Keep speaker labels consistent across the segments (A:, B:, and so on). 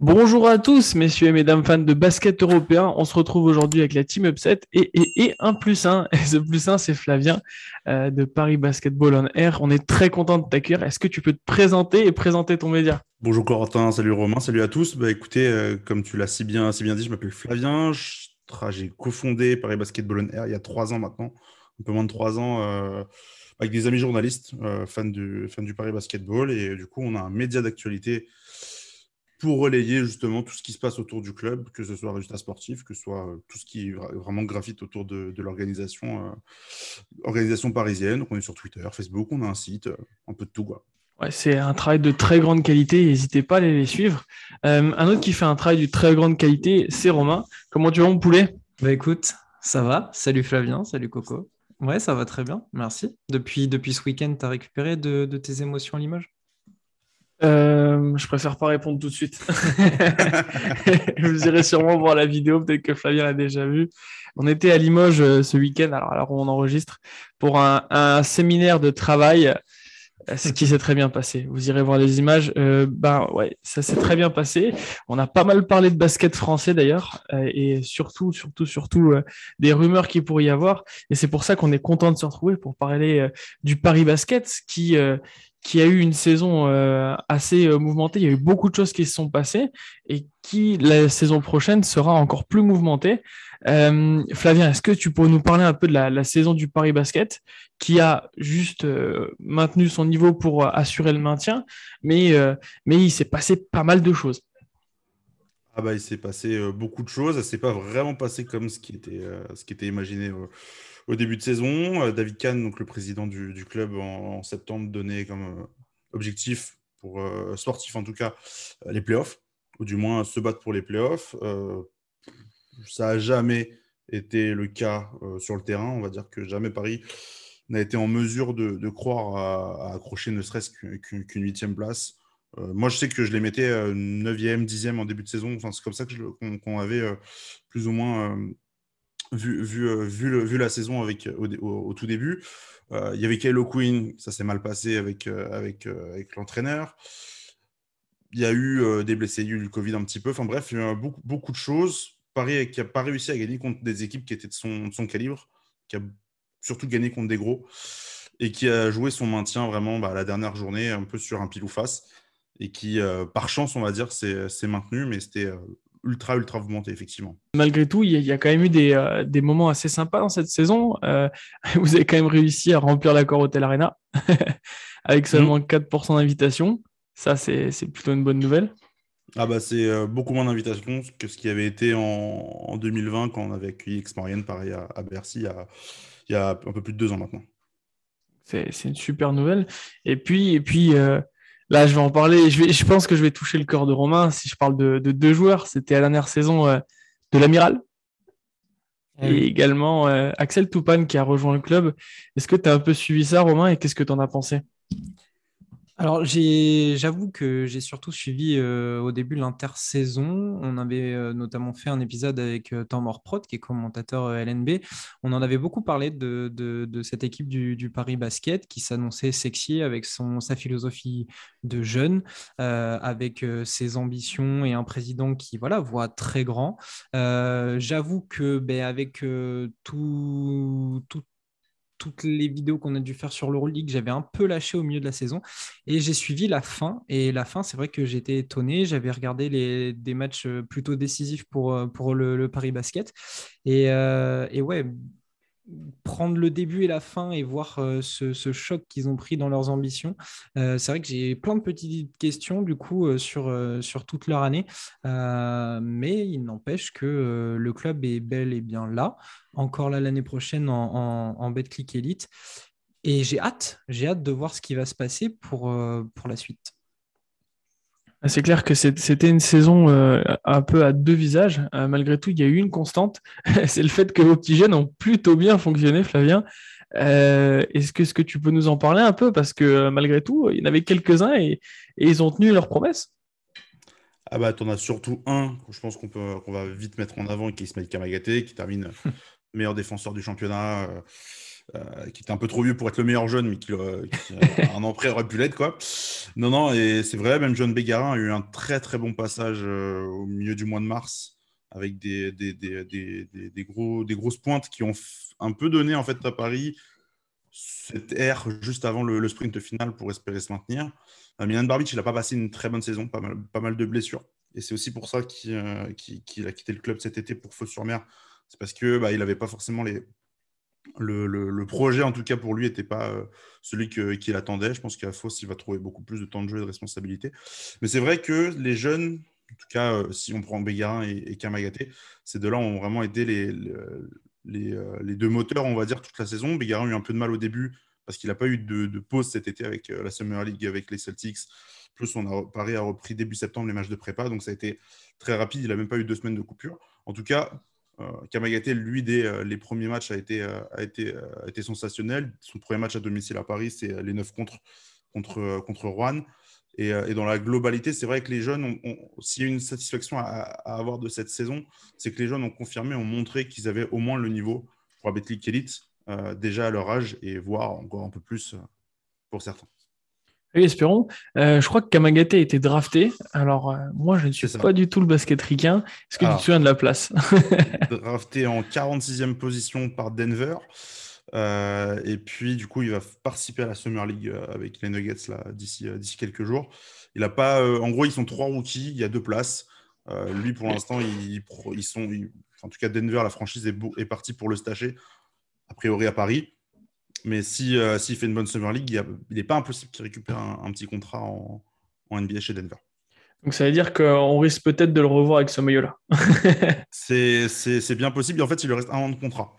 A: Bonjour à tous, messieurs et mesdames fans de basket européen. On se retrouve aujourd'hui avec la Team Upset et, un plus un. Et ce plus un, c'est Flavien euh, de Paris Basketball on Air. On est très content de t'accueillir. Est-ce que tu peux te présenter et présenter ton média?
B: Bonjour Corentin, salut Romain, salut à tous. Bah écoutez, euh, comme tu l'as si bien, dit, je m'appelle Flavien. J'ai cofondé Paris Basketball on Air il y a trois ans maintenant, un peu moins de trois ans. Euh, avec des amis journalistes, fans, du, fans du Paris Basketball. Et du coup, on a un média d'actualité pour relayer justement tout ce qui se passe autour du club, que ce soit résultats sportifs, que ce soit euh, tout ce qui vraiment graphite autour de, l'organisation euh, organisation parisienne. Donc on est sur Twitter, Facebook, on a un site, euh, un peu de tout. Quoi.
A: Ouais, c'est un travail de très grande qualité, n'hésitez pas à aller les suivre. un autre qui fait un travail de très grande qualité, c'est Romain. Comment tu vas mon poulet?
C: Bah écoute, ça va. Salut Flavien, salut Coco. Ouais, ça va très bien, merci. Depuis, depuis ce week-end, tu as récupéré de, de tes émotions à Limoges?
A: Euh, je préfère pas répondre tout de suite. Vous irez sûrement voir la vidéo, peut-être que Flavien l'a déjà vu. On était à Limoges euh, ce week-end, alors, alors on enregistre, pour un, séminaire de travail, euh, ce qui s'est très bien passé. Vous irez voir les images. ben ouais, ça s'est très bien passé. On a pas mal parlé de basket français d'ailleurs, et surtout, surtout, surtout des rumeurs qu'il pourrait y avoir. Et c'est pour ça qu'on est content de se retrouver pour parler du Paris Basket, qui qui a eu une saison euh, assez euh, mouvementée. Il y a eu beaucoup de choses qui se sont passées et qui, la saison prochaine, sera encore plus mouvementée. Euh, Flavien, est-ce que tu pourrais nous parler un peu de la, saison du Paris Basket qui a juste maintenu son niveau pour assurer le maintien, mais, mais il s'est passé pas mal de choses?
B: Ah bah, il s'est passé beaucoup de choses. Ça s'est pas vraiment passé comme ce qui était, ce qui était imaginé au début de saison. Euh, David Kahn, donc le président du, club, en, septembre, donnait comme euh, objectif, pour euh, sportif en tout cas, les playoffs, ou du moins se battre pour les playoffs. ça n'a jamais été le cas sur le terrain. On va dire que jamais Paris n'a été en mesure de, croire à, accrocher ne serait-ce qu'une huitième place. Moi, je sais que je les mettais 9e, 10e en début de saison. Enfin, c'est comme ça qu'on avait plus ou moins euh, vu, la saison avec, euh, au, tout début. Euh, il y avait Kylo Quinn, ça s'est mal passé avec, l'entraîneur. Il y a eu des blessés, il y a eu le Covid un petit peu. Enfin bref, il y a eu beaucoup, de choses. Paris qui n'a pas réussi à gagner contre des équipes qui étaient de son, son, calibre, qui a surtout gagné contre des gros, et qui a joué son maintien vraiment bah, la dernière journée un peu sur un pile ou face, et qui, par chance, on va dire, s'est maintenu, mais c'était ultra, ultra monté effectivement.
A: Malgré tout, il y, a quand même eu des, euh, des, moments assez sympas dans cette saison. Euh, vous avez quand même réussi à remplir l'accord Hotel Arena avec seulement 4% d'invitation. Ça, c'est plutôt une bonne nouvelle.
B: Ah bah c'est euh, beaucoup moins d'invitations que ce qui avait été en, en, 2020 quand on avait accueilli Ex-Marianne, pareil à, à Bercy, il y, a, il y, a, un peu plus de deux ans maintenant.
A: C'est une super nouvelle. Et puis, et puis Là, je vais en parler. Je, vais, je pense que je vais toucher le cœur de Romain si je parle de, deux joueurs. C'était la dernière saison euh, de l'Amiral. Eh et également euh, Axel Toupane qui a rejoint le club. Est-ce que tu as un peu suivi ça, Romain, et qu'est-ce que tu en as pensé?
C: Alors, j'avoue que j'ai surtout suivi au début l'intersaison. On avait notamment fait un épisode avec Tamor Prot, qui est commentateur LNB. On en avait beaucoup parlé de, cette équipe du, Paris Basket qui s'annonçait sexy avec sa philosophie de jeune, avec ses ambitions et un président qui voilà, voit très grand. j'avoue que ben, avec tout, tout toutes les vidéos qu'on a dû faire sur l'Euroleague, j'avais un peu lâché au milieu de la saison. Et j'ai suivi la fin. Et la fin, c'est vrai que j'étais étonné. J'avais regardé les, des matchs euh, plutôt décisifs pour, euh, le, Paris Basket. Et, euh, et ouais, prendre le début et la fin et voir euh, ce, choc qu'ils ont pris dans leurs ambitions. Euh, c'est vrai que j'ai plein de petites questions du coup euh, sur, sur toute leur année, mais il n'empêche que le club est bel et bien là, encore là l'année prochaine en, en, en Elite. Et j'ai hâte, j'ai hâte de voir ce qui va se passer pour, pour la suite.
A: Ah, c'est clair que c'était une saison euh, un peu à deux visages. Euh, malgré tout, il y a eu une constante. c'est le fait que vos petits jeunes ont plutôt bien fonctionné, Flavien. Euh, est-ce que, que tu peux nous en parler un peu? Parce que malgré tout, il y en avait quelques-uns et, ils ont tenu leurs promesses.
B: Ah bah, t'en as surtout un, je pense qu'on peut, qu'on va vite mettre en avant, qui est Ismail Kamagaté, qui termine meilleur défenseur du championnat, euh, euh, qui était un peu trop vieux pour être le meilleur jeune, mais qui, euh, un an près aurait pu l'être, quoi. Non, non, et c'est vrai, même John Bégarin a eu un très très bon passage au milieu du mois de mars, avec des, des, des, des, gros, des grosses pointes qui ont un peu donné en fait à Paris cette ère juste avant le, sprint final pour espérer se maintenir. Euh, Milan Barbic, il n'a pas passé une très bonne saison, pas mal, pas mal de blessures. Et c'est aussi pour ça qu'il euh, a quitté le club cet été pour Fos-sur-Mer. C'est parce qu'il bah, n'avait pas forcément les, le, projet, en tout cas pour lui, n'était pas euh, celui qu'il attendait. Je pense qu'à Fos, il va trouver beaucoup plus de temps de jeu et de responsabilité. Mais c'est vrai que les jeunes, en tout cas, si on prend Bégarin et, et Kamagaté, ces deux-là ont vraiment aidé les, les, les, deux moteurs, on va dire, toute la saison. Bégarin a eu un peu de mal au début parce qu'il n'a pas eu de, pause cet été avec euh, la Summer League, avec les Celtics. Plus, on a, Paris a repris début septembre les matchs de prépa, donc ça a été très rapide. Il n'a même pas eu deux semaines de coupure. En tout cas, euh, Kamagaté, lui, dès euh, les premiers matchs, a été, a, été, été sensationnel. Son premier match à domicile à Paris, c'est les 9 contre, contre, contre Rouen. Et, dans la globalité, c'est vrai que les jeunes, s'il y a une satisfaction à, avoir de cette saison, c'est que les jeunes ont confirmé, ont montré qu'ils avaient au moins le niveau pour la Betclic Elite. Euh, déjà à leur âge et voir encore un peu plus euh, pour certains.
A: Oui, espérons. Euh, je crois que Kamagaté a été drafté. Alors, moi, je ne suis pas du tout le basket ricain. Est-ce que tu te souviens de la place
B: Drafté en 46e position par Denver. et puis, du coup, il va participer à la Summer League avec les Nuggets d'ici quelques jours. Il a pas, en gros, ils sont trois rookies. Il y a deux places. lui, pour l'instant, ils, ils, sont. en tout cas, Denver, la franchise est, est partie pour le stacher a priori à Paris. Mais s'il si, euh, fait une bonne Summer League, il n'est pas impossible qu'il récupère un, petit contrat en, NBA chez Denver.
A: Donc ça veut dire qu'on risque peut-être de le revoir avec ce maillot-là.
B: c'est bien possible. en fait, il lui reste un an de contrat.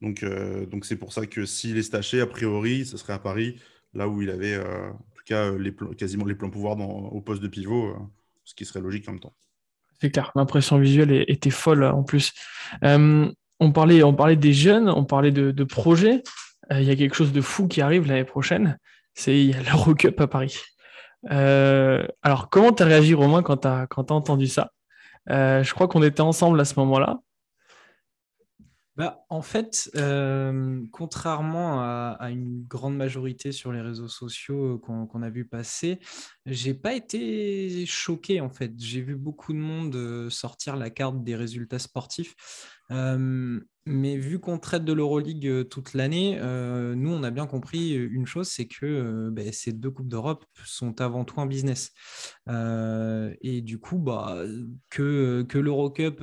B: Donc euh, donc c'est pour ça que s'il est staché, a priori, ce serait à Paris, là où il avait euh, en tout cas les, quasiment les pleins pouvoirs dans, au poste de pivot, ce qui serait logique en même temps.
A: C'est clair, l'impression visuelle était folle en plus on parlait, on parlait des jeunes, on parlait de, projets. Euh, il y a quelque chose de fou qui arrive l'année prochaine. C'est l'Eurocup à Paris. Euh, alors, comment tu as réagi, Romain, quand tu as, entendu ça? Euh, Je crois qu'on était ensemble à ce moment-là.
C: Bah, en fait, contrairement à, une grande majorité sur les réseaux sociaux qu'on a vu passer, j'ai pas été choqué en fait. J'ai vu beaucoup de monde sortir la carte des résultats sportifs mais vu qu'on traite de l'Euroleague toute l'année, nous, on a bien compris une chose, c'est que ben, ces deux Coupes d'Europe sont avant tout un business. et du coup, bah, que, que l'Eurocup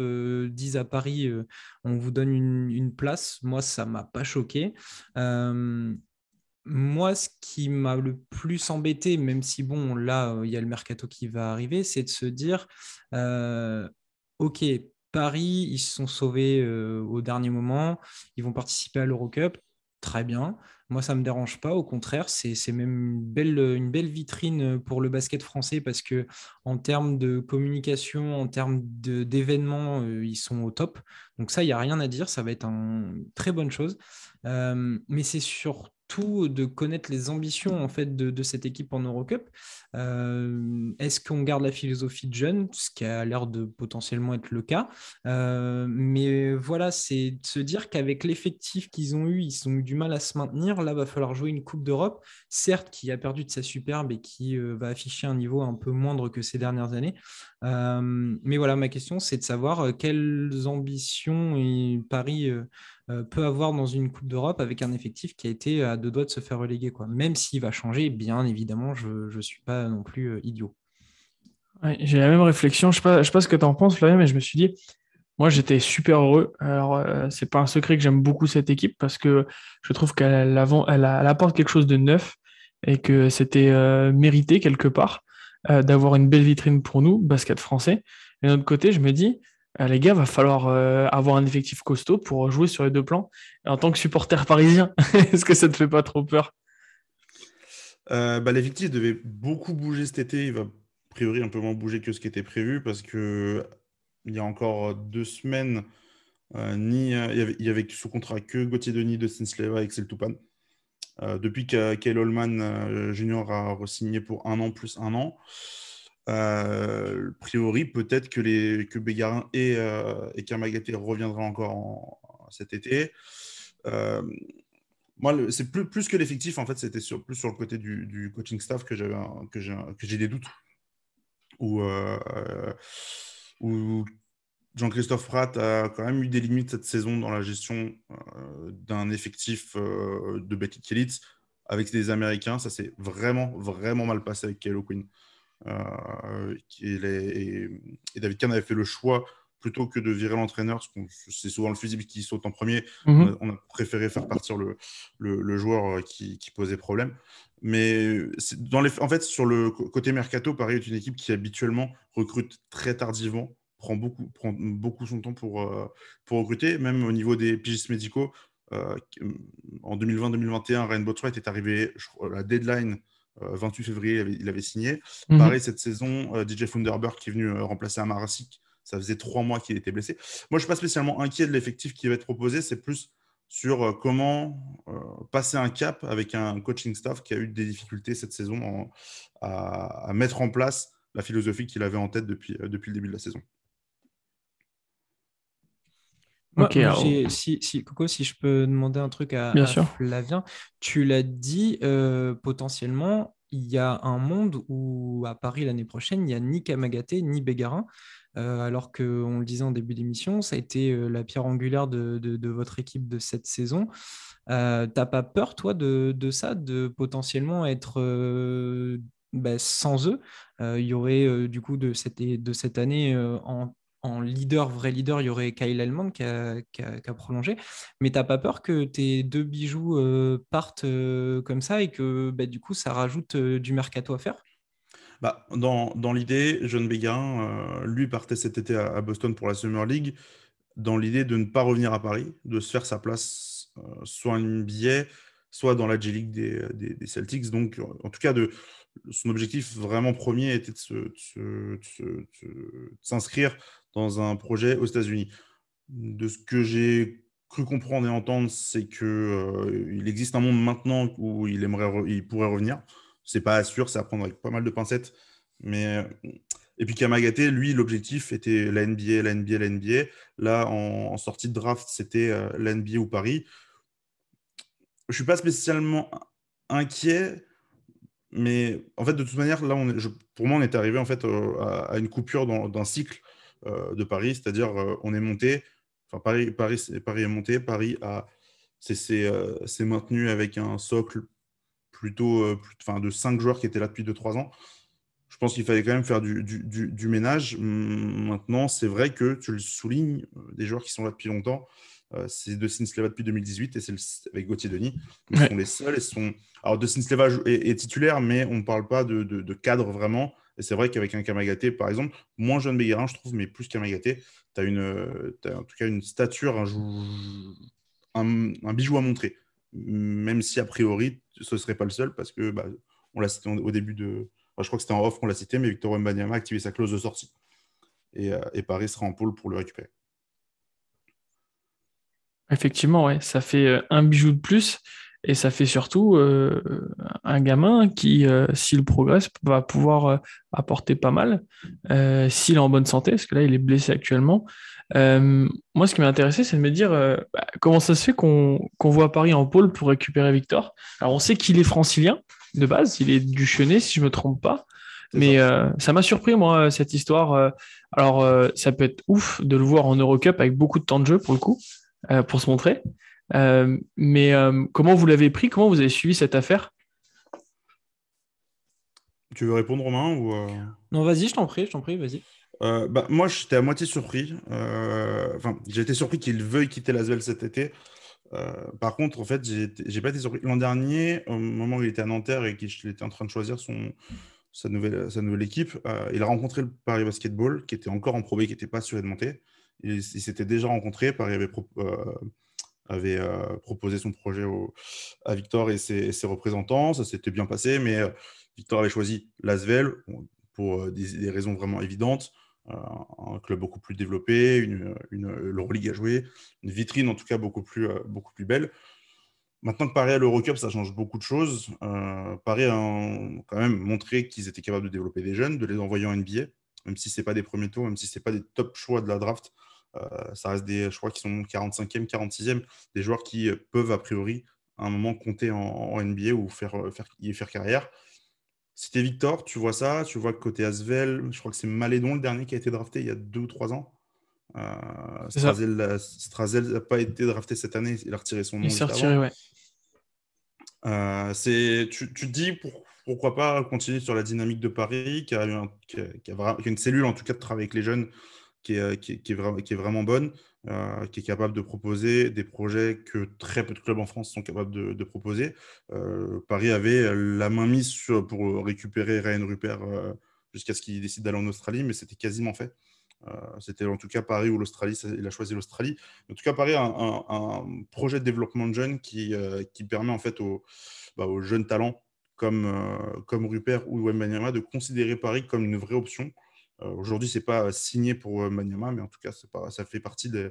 C: dise à Paris, on vous donne une, une place, moi, ça ne m'a pas choqué. moi, ce qui m'a le plus embêté, même si bon, là, il y a le mercato qui va arriver, c'est de se dire, OK, Paris, ils se sont sauvés euh, au dernier moment. Ils vont participer à l'Eurocup. Très bien. Moi, ça ne me dérange pas. Au contraire, c'est même une belle, une vitrine pour le basket français parce que en termes de communication, en termes d'événements, euh, ils sont au top. Donc ça, il n'y a rien à dire. Ça va être une très bonne chose. Euh, mais c'est surtout de connaître les ambitions en fait de, cette équipe en Eurocup. Euh, est-ce qu'on garde la philosophie de jeune, ce qui a l'air de potentiellement être le cas euh, Mais voilà, c'est de se dire qu'avec l'effectif qu'ils ont eu, ils ont eu du mal à se maintenir. Là, va falloir jouer une Coupe d'Europe, certes qui a perdu de sa superbe et qui euh, va afficher un niveau un peu moindre que ces dernières années. mais voilà, ma question, c'est de savoir quelles ambitions Paris peut avoir dans une Coupe d'Europe avec un effectif qui a été à deux doigts de se faire reléguer. Quoi. Même s'il va changer, bien évidemment, je ne suis pas non plus euh, idiot.
A: j'ai la même réflexion. Je ne sais, pas ce que tu en penses, Flavien, mais je me suis dit, moi, j'étais super heureux. Alors, euh, c'est pas un secret que j'aime beaucoup cette équipe parce que je trouve qu'elle elle, apporte quelque chose de neuf et que c'était mérité quelque part d'avoir une belle vitrine pour nous, basket français. Et d'un autre côté, je me dis, les gars, va falloir euh, avoir un effectif costaud pour jouer sur les deux plans. en tant que supporter parisien, est-ce que ça te fait pas trop peur?
B: Euh, bah, L'effectif devait beaucoup bouger cet été. Il va a priori un peu moins bouger que ce qui était prévu parce que il y a encore deux semaines, euh, ni, il, y avait, sous contrat que Gauthier Denis de Sinsleva et Excel Toupan. depuis que Kyle Holman Junior a re-signé pour un an plus un an. A priori, peut-être que, les, que Bégarin et, et Kamagaté reviendront encore en, cet été. moi, c'est plus, plus que l'effectif, en fait, c'était sur, plus sur le côté du, coaching staff que j'ai des doutes. Ou, ou Jean-Christophe Pratt a quand même eu des limites cette saison dans la gestion euh, d'un effectif euh, de Becky Kellitz avec des Américains. Ça s'est vraiment, vraiment mal passé avec Kylo Quinn. Euh, et, David Kahn avait fait le choix plutôt que de virer l'entraîneur, parce que c'est souvent le fusible qui saute en premier. Mhm. on, a, préféré faire partir le, le, joueur qui, qui, posait problème. Mais dans les, en fait, sur le côté mercato, Paris est une équipe qui habituellement recrute très tardivement prend beaucoup, prend beaucoup son temps pour, euh, pour recruter, même au niveau des pigistes médicaux. Euh, en 2020-2021, Ryan Botwright est arrivé, je crois, la deadline 28 euh, février, il avait, signé. Mhm. Pareil, cette saison, DJ Funderberg qui est venu remplacer Amarasik, ça faisait trois mois qu'il était blessé. Moi, je ne suis pas spécialement inquiet de l'effectif qui va être proposé, c'est plus sur comment passer un cap avec un coaching staff qui a eu des difficultés cette saison à, à, mettre en place la philosophie qu'il avait en tête depuis, depuis le début de la saison
C: si, si, Coco, si je peux demander un truc à, Flavien, tu l'as dit, euh, potentiellement, il y a un monde où à Paris l'année prochaine, il n'y a ni Kamagaté ni Bégarin, euh, alors qu'on le disait en début d'émission, ça a été euh, la pierre angulaire de, de, votre équipe de cette saison. T'as pas peur, toi, de, de, ça, de potentiellement être bah, sans eux? Il y aurait du coup de cette, de cette année en en leader, vrai leader, il y aurait Kyle Elmond qui a, prolongé. Mais tu n'as pas peur que tes deux bijoux euh, partent euh, comme ça et que bah, du coup, ça rajoute euh, du mercato à faire?
B: Bah, dans, l'idée, John Béguin, lui, partait cet été à, Boston pour la Summer League, dans l'idée de ne pas revenir à Paris, de se faire sa place soit en billet, soit dans la G-League des, Celtics. Donc, en tout cas, de, son objectif vraiment premier était de s'inscrire dans un projet aux États-Unis. De ce que j'ai cru comprendre et entendre, c'est qu'il euh, existe un monde maintenant où il, aimerait il pourrait revenir. C'est pas sûr, c'est à pas mal de pincettes. Mais... Et puis Kamagaté, lui, l'objectif était la NBA, la NBA, la NBA. Là, en, sortie de draft, c'était euh, la NBA ou Paris. Je suis pas spécialement inquiet, mais en fait, de toute manière, là, pour moi, on est arrivé en fait euh, à, une coupure d'un cycle de Paris, c'est-à-dire euh, on est monté, enfin Paris, Paris, Paris est monté, Paris a s'est euh, maintenu avec un socle plutôt enfin, de cinq joueurs qui étaient là depuis 2-3 ans. Je pense qu'il fallait quand même faire du, du, du, ménage. Maintenant, c'est vrai que tu le soulignes, des joueurs qui sont là depuis longtemps, c'est De Sleva depuis 2018 et c'est avec Gauthier Denis. Ils sont les seuls. Et sont... Alors, De Sleva est, est, titulaire, mais on ne parle pas de, de, de, cadre vraiment. Et c'est vrai qu'avec un Kamagaté, par exemple, moins jeune Béguerin, je trouve, mais plus Kamagaté, tu as, une, en tout cas une stature, un, un, bijou à montrer. Même si, a priori, ce ne serait pas le seul, parce que bah, on l'a cité au début de. je crois que c'était en off qu'on l'a cité, mais Victor Wembanyama a activé sa clause de sortie. Et, euh, et, Paris sera en pôle pour le récupérer.
A: Effectivement, ouais, ça fait euh, un bijou de plus. Et ça fait surtout euh, un gamin qui, euh, s'il progresse, va pouvoir euh, apporter pas mal, s'il est en bonne santé, parce que là, il est blessé actuellement. moi, ce qui m'a intéressé, c'est de me dire bah, comment ça se fait qu'on voit Paris en pôle pour récupérer Victor? Alors, on sait qu'il est francilien de base, il est du Chenet, si je ne me trompe pas. Mais ça m'a surpris, moi, cette histoire. alors, ça peut être ouf de le voir en Eurocup avec beaucoup de temps de jeu, pour le coup, pour se montrer. Euh, mais euh, comment vous l'avez pris? Comment vous avez suivi cette affaire?
B: Tu veux répondre, Romain ou euh?
C: Non, vas-y, je t'en prie, je t'en prie, vas-y.
B: bah, moi, j'étais à moitié surpris. Enfin, j'ai été surpris qu'il veuille quitter l'Asvel cet été. par contre, en fait, j'ai pas été surpris. L'an dernier, au moment où il était à Nanterre et qu'il était en train de choisir son, sa, nouvelle, sa nouvelle équipe, il a rencontré le Paris Basketball, qui était encore en Pro qui n'était pas monter. Il, il s'était déjà rencontré. Paris avait avait euh, proposé son projet à Victor et ses, représentants. Ça s'était bien passé, mais euh, Victor avait choisi l'Asvel pour euh, des, raisons vraiment évidentes. un club beaucoup plus développé, une, une à jouer, une vitrine en tout cas beaucoup plus, beaucoup plus belle. Maintenant que Paris a l'Eurocup, ça change beaucoup de choses. Paris a quand même montré qu'ils étaient capables de développer des jeunes, de les envoyer en NBA, même si ce n'est pas des premiers tours, même si ce n'est pas des top choix de la draft. Ça reste des choix qui sont 45e, 46e, des joueurs qui peuvent a priori à un moment compter en, NBA ou faire, faire, y faire carrière. C'était Victor, tu vois ça, tu vois que côté Asvel, je crois que c'est Malédon le dernier qui a été drafté il y a deux ou trois ans. Euh, Strazel n'a pas été drafté cette année, il a retiré son nom.
A: Il s'est retiré, ouais.
B: Euh, tu, tu, te dis pourquoi pas continuer sur la dynamique de Paris, qui a, une cellule en tout cas de travail avec les jeunes qui est, qui est vraiment bonne. Euh, qui est capable de proposer des projets que très peu de clubs en France sont capables de, proposer. Euh, Paris avait la main mise pour récupérer Ryan Rupert euh, jusqu'à ce qu'il décide d'aller en Australie, mais c'était quasiment fait. c'était en tout cas Paris ou l'Australie, il a choisi l'Australie. En tout cas, Paris a un, projet de développement de jeunes qui, permet en fait aux, bah, jeunes talents comme, Rupert ou Wembanyama de considérer Paris comme une vraie option euh, aujourd'hui, ce n'est pas signé pour euh, Maniama, mais en tout cas, pas, ça fait partie des.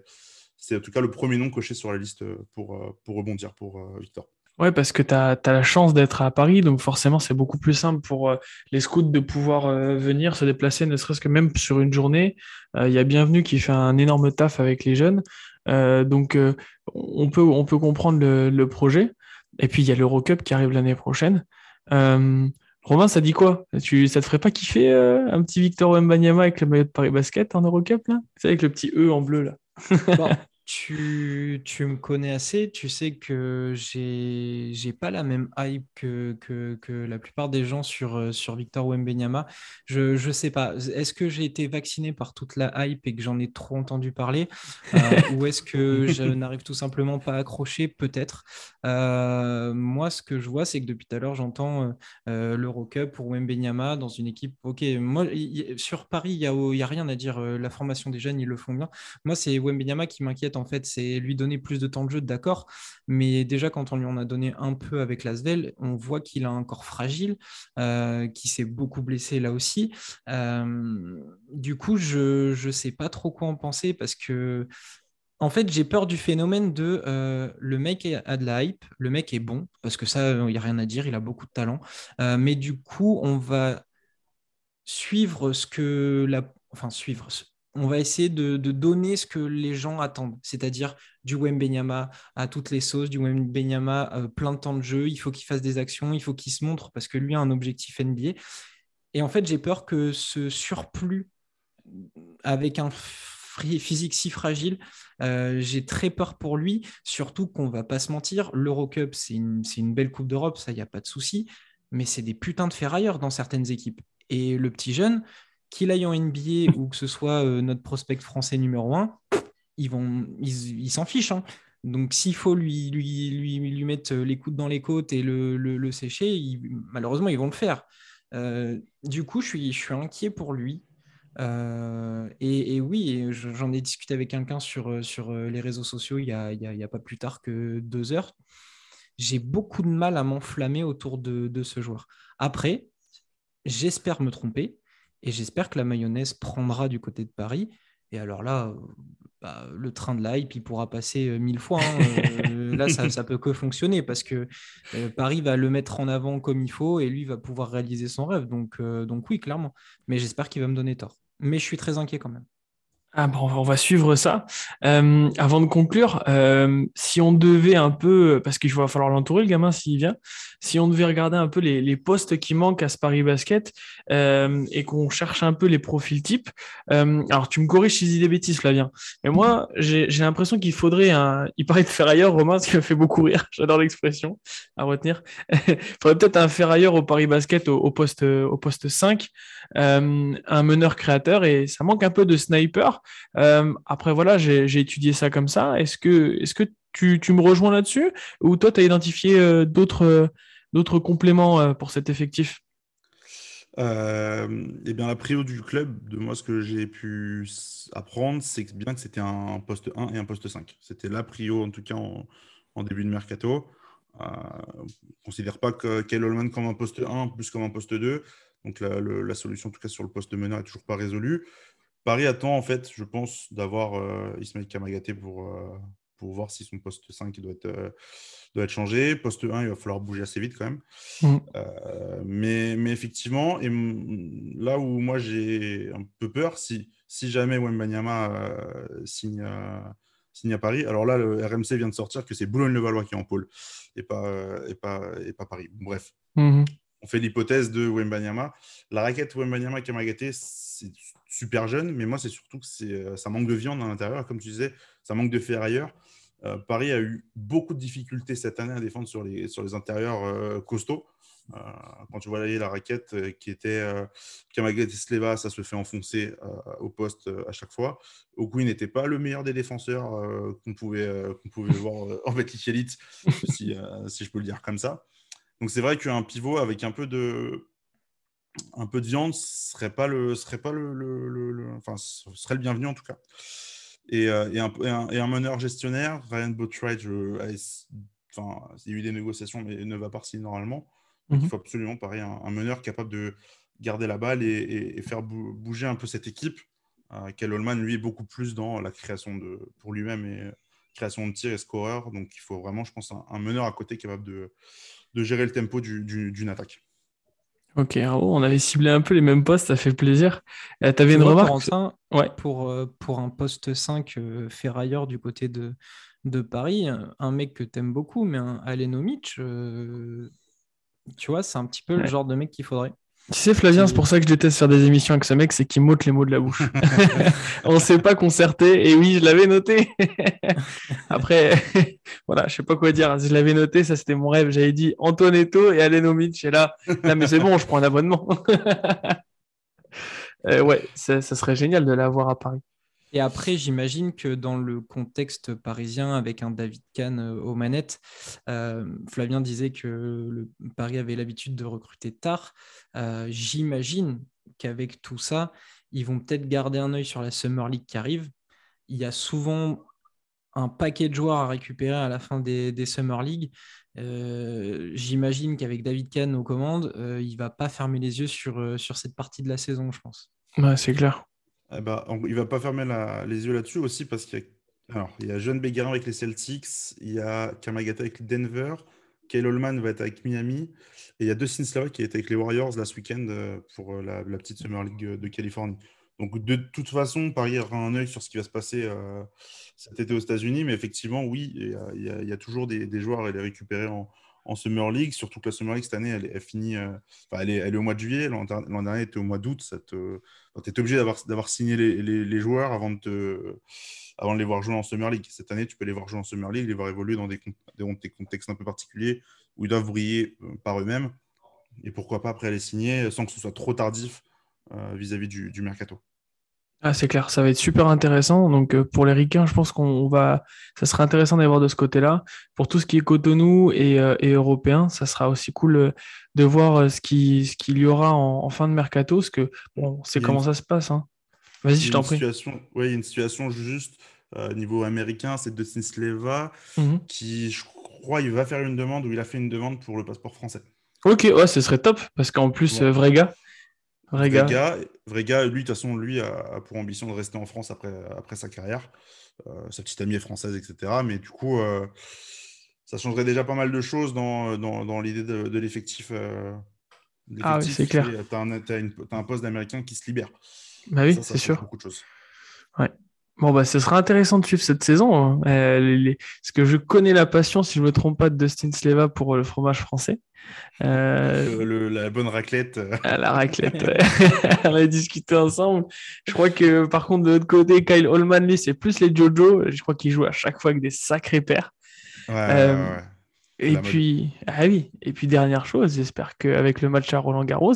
B: C'est en tout cas le premier nom coché sur la liste euh, pour, pour rebondir pour Victor.
A: Ouais, parce que tu as, la chance d'être à Paris, donc forcément, c'est beaucoup plus simple pour les scouts de pouvoir venir se déplacer, ne serait-ce que même sur une journée. Il y a Bienvenue qui fait un énorme taf avec les jeunes. donc, on, peut, on peut comprendre le, le projet. Et puis, il y a l'Eurocup qui arrive l'année prochaine. Romain, ça dit quoi? Tu, Ça te ferait pas kiffer euh, un petit Victor Wembanyama avec le maillot de Paris Basket en Eurocup là? C'est avec le petit E en bleu là.
C: tu, tu, me connais assez, tu sais que j'ai n'ai pas la même hype que, que, que, la plupart des gens sur, euh, sur Victor Wembenyama. Je ne sais pas, est-ce que j'ai été vacciné par toute la hype et que j'en ai trop entendu parler euh, Ou est-ce que je n'arrive tout simplement pas à accrocher? Peut-être. Euh, moi, ce que je vois, c'est que depuis tout à l'heure, j'entends l'Eurocup pour Wembenyama dans une équipe. Ok, moi, sur Paris, il n'y a, y a rien à dire. La formation des jeunes, ils le font bien. Moi, c'est Wembenyama qui m'inquiète en fait, c'est lui donner plus de temps de jeu, d'accord. Mais déjà, quand on lui en a donné un peu avec Lasvel, on voit qu'il a un corps fragile, euh, qui s'est beaucoup blessé là aussi. Euh, du coup, je ne sais pas trop quoi en penser parce que en fait, j'ai peur du phénomène de euh, le mec a de la hype, le mec est bon, parce que ça, il n'y a rien à dire, il a beaucoup de talent. mais du coup, on va suivre ce que la. Enfin, suivre on va essayer de, donner ce que les gens attendent, c'est-à-dire du Wembenyama à toutes les sauces, du Wembenyama euh, plein de temps de jeu, il faut qu'il fasse des actions, il faut qu'il se montre parce que lui a un objectif NBA. Et en fait, j'ai peur que ce surplus avec un physique si fragile, euh, j'ai très peur pour lui, surtout qu'on va pas se mentir, l'Eurocup, c'est une, une, belle Coupe d'Europe, ça, il n'y a pas de souci, mais c'est des putains de ferrailleurs dans certaines équipes. Et le petit jeune, qu'il aille en NBA ou que ce soit euh, notre prospect français numéro un, ils vont, ils s'en fichent. Hein. Donc s'il faut lui, lui, lui, lui, mettre les coudes dans les côtes et le, le, sécher, malheureusement, ils vont le faire. Euh, du coup, je suis, je suis inquiet pour lui. Euh, et, oui, j'en ai discuté avec quelqu'un sur, sur les réseaux sociaux il n'y a, a, pas plus tard que deux heures. J'ai beaucoup de mal à m'enflammer autour de, de ce joueur. Après, j'espère me tromper. Et j'espère que la mayonnaise prendra du côté de Paris. Et alors là, euh, bah, le train de l'hype, il pourra passer euh, mille fois. Hein. Euh, là, ça, ça peut que fonctionner parce que Paris va le mettre en avant comme il faut et lui va pouvoir réaliser son rêve. Donc, donc oui, clairement. Mais j'espère qu'il va me donner tort. Mais je suis très inquiet quand même.
A: Ah bon, on va suivre ça. Euh, avant de conclure, euh, si on devait un peu, parce qu'il va falloir l'entourer le gamin s'il vient, si on devait regarder un peu les, postes qui manquent à ce Paris Basket euh, et qu'on cherche un peu les profils types, alors tu me corriges si je dis des bêtises mais moi j'ai l'impression qu'il faudrait un, il paraît de ferrailleur, Romain, ce qui me fait beaucoup rire, j'adore l'expression à retenir, il faudrait peut-être un ferrailleur au Paris Basket au, poste, au poste 5, euh, un meneur créateur et ça manque un peu de sniper. Euh, après, voilà, j'ai étudié ça comme ça. Est-ce que, est que tu, tu, me rejoins là-dessus? Ou toi, tu as identifié euh, d'autres compléments pour cet effectif?
B: Euh, eh bien, la prio du club, de moi, ce que j'ai pu apprendre, c'est bien que c'était un poste 1 et un poste 5. C'était la prio, en tout cas, en, début de mercato. Euh, on ne considère pas que Kyle comme un poste 1, plus comme un poste 2. Donc, la, solution, en tout cas, sur le poste de meneur, n'est toujours pas résolue. Paris attend, en fait, je pense, d'avoir euh, Ismail Kamagaté pour, euh, pour voir si son poste 5 doit être, doit être changé. Poste 1, il va falloir bouger assez vite quand même.
A: Mm.
B: mais, mais effectivement, et là où moi j'ai un peu peur, si, si jamais Wembanyama signe signe à Paris. Alors là, le RMC vient de sortir que c'est Boulogne-le-Valois qui est en pôle et pas, et pas, et pas Paris. Bref,
A: Mhm.
B: on fait l'hypothèse de Wembanyama. La raquette Wembanyama Kamagaté, c'est super jeune, mais moi, c'est surtout que euh, ça manque de viande à l'intérieur. Comme tu disais, ça manque de ferrailleurs. Euh, Paris a eu beaucoup de difficultés cette année à défendre sur les, intérieurs euh, costauds. Euh, quand tu voyais la raquette qui était euh, Kamagaté Sleva, ça se fait enfoncer au poste à chaque fois. Okui n'était pas le meilleur des défenseurs qu'on pouvait, voir en Betclic Elite, si, si je peux le dire comme ça. Donc c'est vrai qu'un pivot avec un peu de, un peu de viande serait pas le, serait pas le, le- le- le- enfin, ce serait le bienvenu en tout cas. Et, euh, et un, et un- et un meneur gestionnaire, Ryan Botwright, je, a- enfin, il y a eu des négociations, mais il ne va pas signer normalement. Donc
A: Mhm.
B: il faut absolument pareil, un, un meneur capable de garder la balle et, faire bou- bouger un peu cette équipe. Euh, Kel Holman, lui, est beaucoup plus dans la création de, pour lui-même et euh, création de tir et scoreur. Donc il faut vraiment, je pense, un, meneur à côté capable de, de gérer le tempo du- du- d'une attaque.
A: Ok, on avait ciblé un peu les mêmes postes, ça fait plaisir. tu avais une remarque?
C: Corentin,
A: Ouais.
C: pour, euh, pour un poste 5 euh, ferrailleur du côté de, de Paris, un- mec que tu aimes beaucoup, mais un Alenomic, euh, tu vois, c'est un petit peu le genre de mec qu'il faudrait.
A: Tu sais, Flavien, c'est pour ça que je déteste faire des émissions avec ce mec, c'est qu'il m'ôte les mots de la bouche. On ne s'est pas concerté, et oui, je l'avais noté. Après, voilà, je sais pas quoi dire. Je l'avais noté, ça c'était mon rêve. J'avais dit Antonetto et Alenomic, et là, là mais c'est bon, je prends un abonnement. Euh, ouais, ça, ça serait génial de l'avoir à Paris.
C: Et après, j'imagine que dans le contexte parisien, avec un David Kahn euh, aux manettes, euh, Flavien disait que le Paris avait l'habitude de recruter tard. Euh, j'imagine qu'avec tout ça, ils vont peut-être garder un œil sur la Summer League qui arrive. Il y a souvent un paquet de joueurs à récupérer à la fin des, Summer League. J'imagine qu'avec David Kahn aux commandes, il va pas fermer les yeux sur, sur cette partie de la saison, je pense.
A: Ouais, c'est clair.
B: Eh ben, il va pas fermer les yeux là-dessus aussi parce qu'il y a, alors, il y a John Begarin avec les Celtics, il y a Kamagata avec Denver, Kyle Holman va être avec Miami, et il y a Dustin Slava qui est avec les Warriors ce week-end euh, pour euh, la, petite Summer League euh, de Californie. Donc de toute façon, Paris aura un œil sur ce qui va se passer cet été aux États-Unis, mais effectivement, oui, il y a toujours des, des joueurs à les récupérer en, en Summer League, surtout que la Summer League cette année, elle, finit, euh, elle, est, elle est au mois de juillet, l'an der- l'an dernier était au mois d'août, tu es obligé d'avoir signé les, les- joueurs avant de, avant de les voir jouer en Summer League. Cette année, tu peux les voir jouer en Summer League, les voir évoluer dans des, des contextes un peu particuliers où ils doivent briller euh, par eux-mêmes. Et pourquoi pas après les signer sans que ce soit trop tardif euh, vis-à-vis du, du mercato.
A: Ah, c'est clair, ça va être super intéressant. Donc, euh, pour les Ricains, je pense qu'on va, ça sera intéressant d'aller voir de ce côté-là. Pour tout ce qui est Cotonou et, euh, et européen, ça sera aussi cool euh, de voir ce qui, ce qu'il y aura en, en fin de mercato, parce que bon, on sait comment
B: une-
A: ça se passe. Hein. Vas-y, je t'en prie.
B: situation, ouais, il y a une situation juste au niveau américain, c'est Dustin Sleva
A: Mhm.
B: qui, je crois, il va faire une demande ou il a fait une demande pour le passeport français.
A: Ok, ouais, ce serait top, parce qu'en plus, vrai gars. Gars,
B: lui, de toute façon, lui a, pour ambition de rester en France après, après sa carrière. Euh, sa petite amie est française, etc. Mais du coup, euh, ça changerait déjà pas mal de choses dans, dans, dans l'idée de, de l'effectif. euh,
A: Ah oui, c'est clair.
B: Et T'as un, poste d'américain qui se libère.
A: Bah oui, c'est sûr.
B: Beaucoup de choses.
A: Bon, bah, ce sera intéressant de suivre cette saison. hein. Euh, les- les- Parce que je connais la passion, si je ne me trompe pas, de Dustin Sleva pour le fromage français. Euh,
B: Euh, le- la bonne raclette. euh,
A: à la raclette, ouais. On a discuté ensemble. Je crois que, par contre, de l'autre côté, Kyle Holman, lui, c'est plus les Jojo. Je crois qu'il joue à chaque fois avec des sacrés paires.
B: ouais,
A: Euh,
B: ouais, ouais.
A: Et
B: la mode.
A: puis, ah oui, et puis dernière chose, j'espère qu'avec le match à Roland Garros,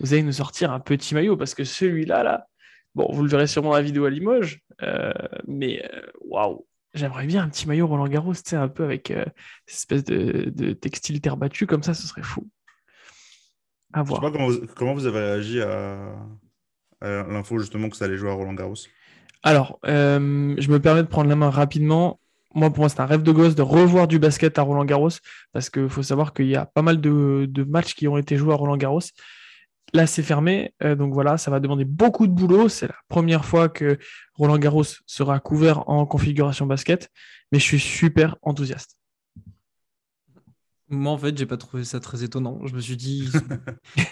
A: vous allez nous sortir un petit maillot parce que celui-là, là, bon, vous le verrez sûrement dans la vidéo à Limoges, euh, mais euh, waouh, j'aimerais bien un petit maillot Roland Garros, tu sais, un peu avec euh, cette espèce de, de textile terre battue comme ça, ce serait fou. À
B: Je sais
A: voir.
B: pas comment vous, comment vous avez réagi à, à l'info justement que ça allait jouer à Roland Garros.
A: Alors, euh, je me permets de prendre la main rapidement. Moi, pour moi, c'est un rêve de gosse de revoir du basket à Roland Garros parce qu'il faut savoir qu'il y a pas mal de, de matchs qui ont été joués à Roland Garros. Là, c'est fermé. donc voilà, ça va demander beaucoup de boulot. C'est la première fois que Roland Garros sera couvert en configuration basket. Mais je suis super enthousiaste.
C: Moi, en fait, j'ai pas trouvé ça très étonnant. Je me suis dit,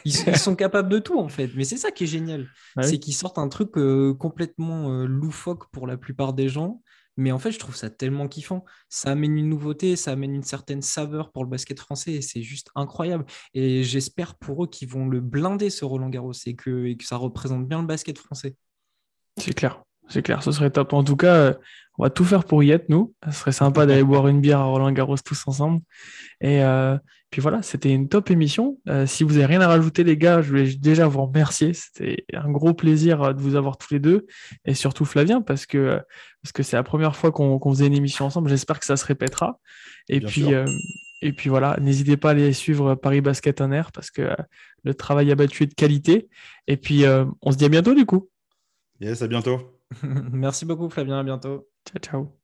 C: ils sont, capables de tout, en fait. Mais c'est ça qui est génial. C'est qu'ils sortent un truc euh, complètement euh, loufoque pour la plupart des gens. Mais en fait, je trouve ça tellement kiffant. Ça amène une nouveauté, ça amène une certaine saveur pour le basket français. Et c'est juste incroyable. Et j'espère pour eux qu'ils vont le blinder, ce Roland Garros, et que, et que ça représente bien le basket français.
A: C'est clair. C'est clair, ce serait top. En tout cas, euh, on va tout faire pour y être, nous. Ce serait sympa d'aller boire une bière à Roland Garros tous ensemble. Et euh, puis voilà, c'était une top émission. Euh, si vous n'avez rien à rajouter, les gars, je voulais déjà vous remercier. C'était un gros plaisir de vous avoir tous les deux. Et surtout Flavien, parce que parce que c'est la première fois qu'on faisait une émission ensemble. J'espère que ça se répétera. Et puis. et puis voilà, n'hésitez pas à aller suivre Paris Basket en Air parce que le travail abattu est de qualité. Et puis, on se dit à bientôt du coup.
B: Yes, à bientôt.
C: Merci beaucoup, Flavien. À bientôt.
A: Ciao, ciao.